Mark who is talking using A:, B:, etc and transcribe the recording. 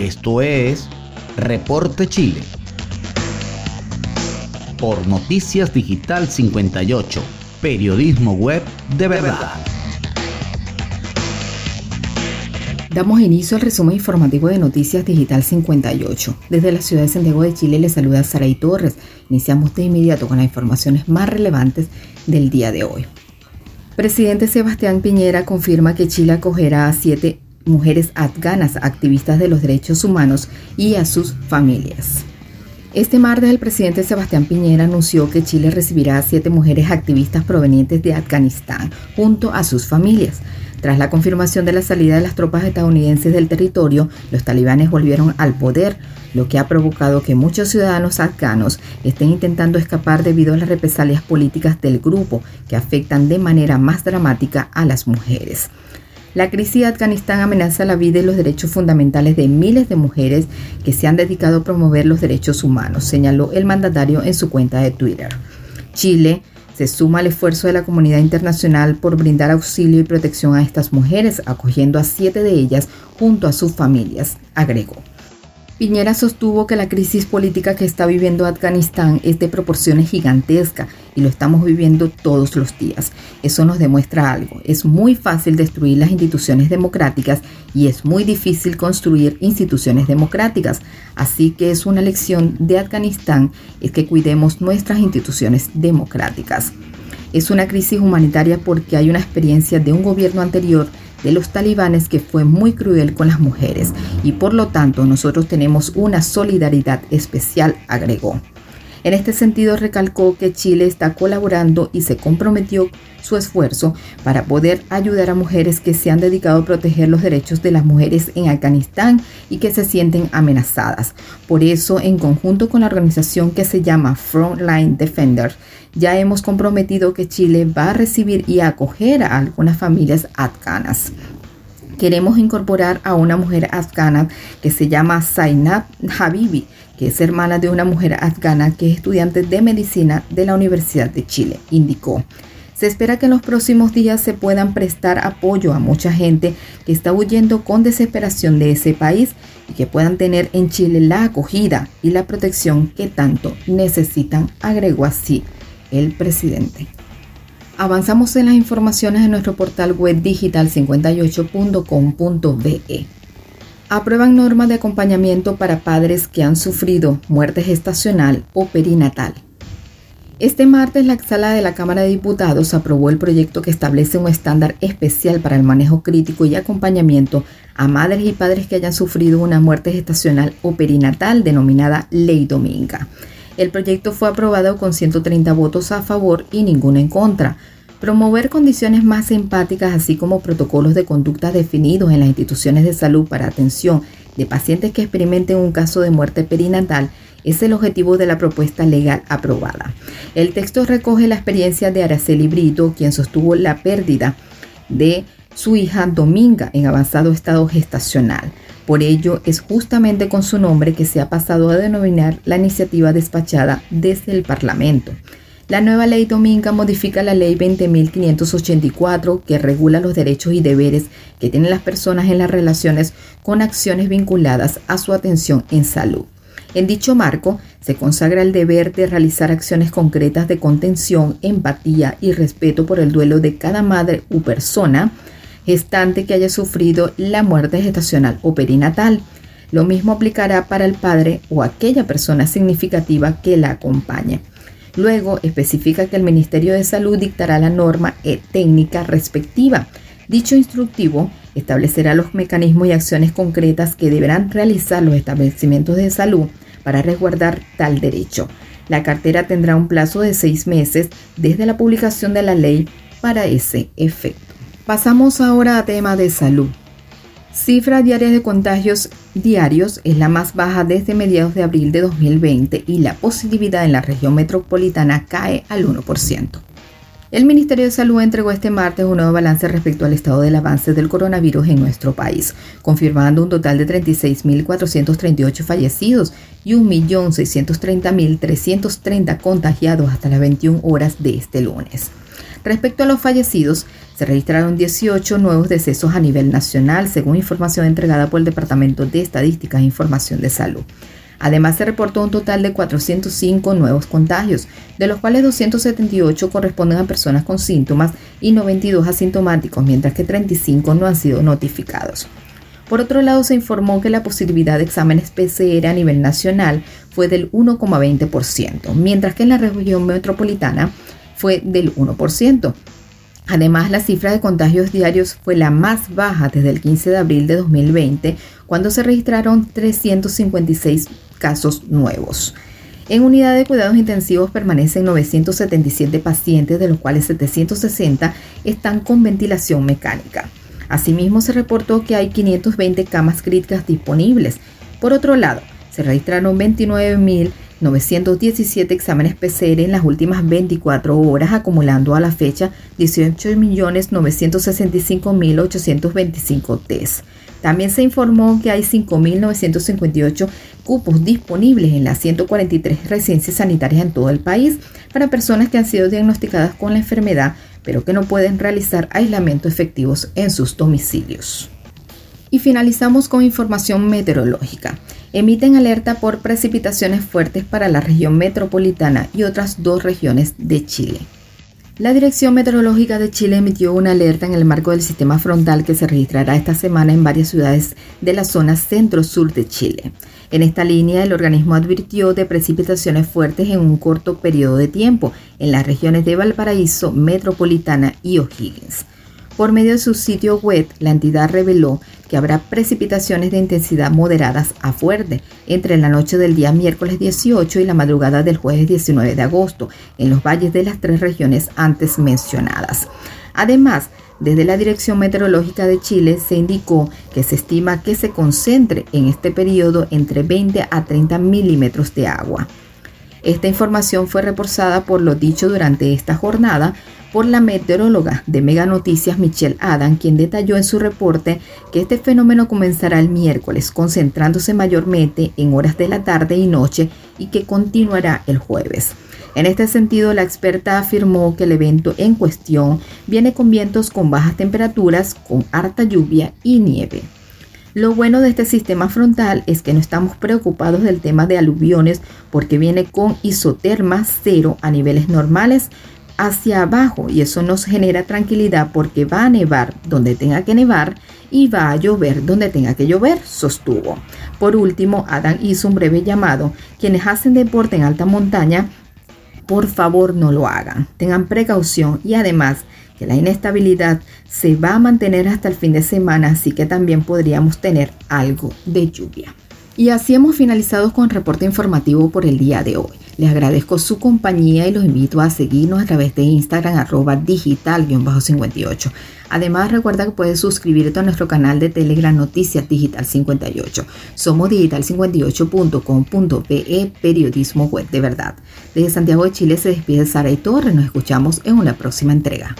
A: Esto es Reporte Chile. Por Noticias Digital 58, periodismo web de verdad.
B: Damos inicio al resumen informativo de Noticias Digital 58. Desde la ciudad de Santiago de Chile les saluda Saray Torres. Iniciamos de inmediato con las informaciones más relevantes del día de hoy. Presidente Sebastián Piñera confirma que Chile acogerá a siete mujeres afganas activistas de los derechos humanos y a sus familias. Este martes el presidente Sebastián Piñera anunció que Chile recibirá a siete mujeres activistas provenientes de Afganistán junto a sus familias. Tras la confirmación de la salida de las tropas estadounidenses del territorio, los talibanes volvieron al poder, lo que ha provocado que muchos ciudadanos afganos estén intentando escapar debido a las represalias políticas del grupo que afectan de manera más dramática a las mujeres. La crisis de Afganistán amenaza la vida y los derechos fundamentales de miles de mujeres que se han dedicado a promover los derechos humanos, señaló el mandatario en su cuenta de Twitter. Chile se suma al esfuerzo de la comunidad internacional por brindar auxilio y protección a estas mujeres, acogiendo a siete de ellas junto a sus familias, agregó. Piñera sostuvo que la crisis política que está viviendo Afganistán es de proporciones gigantescas y lo estamos viviendo todos los días. Eso nos demuestra algo. Es muy fácil destruir las instituciones democráticas y es muy difícil construir instituciones democráticas. Así que es una lección de Afganistán es que cuidemos nuestras instituciones democráticas. Es una crisis humanitaria porque hay una experiencia de un gobierno anterior de los talibanes que fue muy cruel con las mujeres y por lo tanto nosotros tenemos una solidaridad especial, agregó. En este sentido, recalcó que Chile está colaborando y se comprometió su esfuerzo para poder ayudar a mujeres que se han dedicado a proteger los derechos de las mujeres en Afganistán y que se sienten amenazadas. Por eso, en conjunto con la organización que se llama Frontline Defender, ya hemos comprometido que Chile va a recibir y acoger a algunas familias afganas queremos incorporar a una mujer afgana que se llama Zainab Habibi, que es hermana de una mujer afgana que es estudiante de medicina de la Universidad de Chile, indicó. Se espera que en los próximos días se puedan prestar apoyo a mucha gente que está huyendo con desesperación de ese país y que puedan tener en Chile la acogida y la protección que tanto necesitan, agregó así el presidente. Avanzamos en las informaciones de nuestro portal web digital58.com.be. Aprueban normas de acompañamiento para padres que han sufrido muerte gestacional o perinatal. Este martes la sala de la Cámara de Diputados aprobó el proyecto que establece un estándar especial para el manejo crítico y acompañamiento a madres y padres que hayan sufrido una muerte gestacional o perinatal denominada Ley Dominga. El proyecto fue aprobado con 130 votos a favor y ninguno en contra. Promover condiciones más empáticas, así como protocolos de conducta definidos en las instituciones de salud para atención de pacientes que experimenten un caso de muerte perinatal, es el objetivo de la propuesta legal aprobada. El texto recoge la experiencia de Araceli Brito, quien sostuvo la pérdida de su hija Dominga en avanzado estado gestacional. Por ello, es justamente con su nombre que se ha pasado a denominar la iniciativa despachada desde el Parlamento. La nueva ley Dominga modifica la ley 20.584 que regula los derechos y deberes que tienen las personas en las relaciones con acciones vinculadas a su atención en salud. En dicho marco, se consagra el deber de realizar acciones concretas de contención, empatía y respeto por el duelo de cada madre u persona gestante que haya sufrido la muerte gestacional o perinatal. Lo mismo aplicará para el padre o aquella persona significativa que la acompañe. Luego especifica que el Ministerio de Salud dictará la norma e técnica respectiva. Dicho instructivo establecerá los mecanismos y acciones concretas que deberán realizar los establecimientos de salud para resguardar tal derecho. La cartera tendrá un plazo de seis meses desde la publicación de la ley para ese efecto. Pasamos ahora a tema de salud. Cifra diaria de contagios diarios es la más baja desde mediados de abril de 2020 y la positividad en la región metropolitana cae al 1%. El Ministerio de Salud entregó este martes un nuevo balance respecto al estado del avance del coronavirus en nuestro país, confirmando un total de 36.438 fallecidos y 1.630.330 contagiados hasta las 21 horas de este lunes. Respecto a los fallecidos, se registraron 18 nuevos decesos a nivel nacional, según información entregada por el Departamento de Estadísticas e Información de Salud. Además, se reportó un total de 405 nuevos contagios, de los cuales 278 corresponden a personas con síntomas y 92 asintomáticos, mientras que 35 no han sido notificados. Por otro lado, se informó que la posibilidad de exámenes PCR a nivel nacional fue del 1,20%, mientras que en la región metropolitana fue del 1%. Además, la cifra de contagios diarios fue la más baja desde el 15 de abril de 2020, cuando se registraron 356 casos nuevos. En unidad de cuidados intensivos permanecen 977 pacientes, de los cuales 760 están con ventilación mecánica. Asimismo, se reportó que hay 520 camas críticas disponibles. Por otro lado, se registraron 29.917 exámenes PCR en las últimas 24 horas, acumulando a la fecha 18.965.825 test. También se informó que hay 5.958 cupos disponibles en las 143 residencias sanitarias en todo el país para personas que han sido diagnosticadas con la enfermedad, pero que no pueden realizar aislamiento efectivos en sus domicilios. Y finalizamos con información meteorológica. Emiten alerta por precipitaciones fuertes para la región metropolitana y otras dos regiones de Chile. La Dirección Meteorológica de Chile emitió una alerta en el marco del sistema frontal que se registrará esta semana en varias ciudades de la zona centro-sur de Chile. En esta línea, el organismo advirtió de precipitaciones fuertes en un corto periodo de tiempo en las regiones de Valparaíso, Metropolitana y O'Higgins. Por medio de su sitio web, la entidad reveló que habrá precipitaciones de intensidad moderadas a fuerte entre la noche del día miércoles 18 y la madrugada del jueves 19 de agosto en los valles de las tres regiones antes mencionadas. Además, desde la Dirección Meteorológica de Chile se indicó que se estima que se concentre en este periodo entre 20 a 30 milímetros de agua. Esta información fue reforzada por lo dicho durante esta jornada por la meteoróloga de Mega Noticias Michelle Adam, quien detalló en su reporte que este fenómeno comenzará el miércoles, concentrándose mayormente en horas de la tarde y noche y que continuará el jueves. En este sentido, la experta afirmó que el evento en cuestión viene con vientos con bajas temperaturas, con harta lluvia y nieve. Lo bueno de este sistema frontal es que no estamos preocupados del tema de aluviones porque viene con isoterma cero a niveles normales hacia abajo y eso nos genera tranquilidad porque va a nevar donde tenga que nevar y va a llover donde tenga que llover, sostuvo. Por último, Adam hizo un breve llamado. Quienes hacen deporte en alta montaña, por favor no lo hagan. Tengan precaución y además que la inestabilidad se va a mantener hasta el fin de semana, así que también podríamos tener algo de lluvia. Y así hemos finalizado con el reporte informativo por el día de hoy. Les agradezco su compañía y los invito a seguirnos a través de Instagram arroba digital-58. Además recuerda que puedes suscribirte a nuestro canal de Telegram Noticias Digital 58. Somos digital58.com.pe, periodismo web de verdad. Desde Santiago de Chile se despide Sara y Torres. Nos escuchamos en una próxima entrega.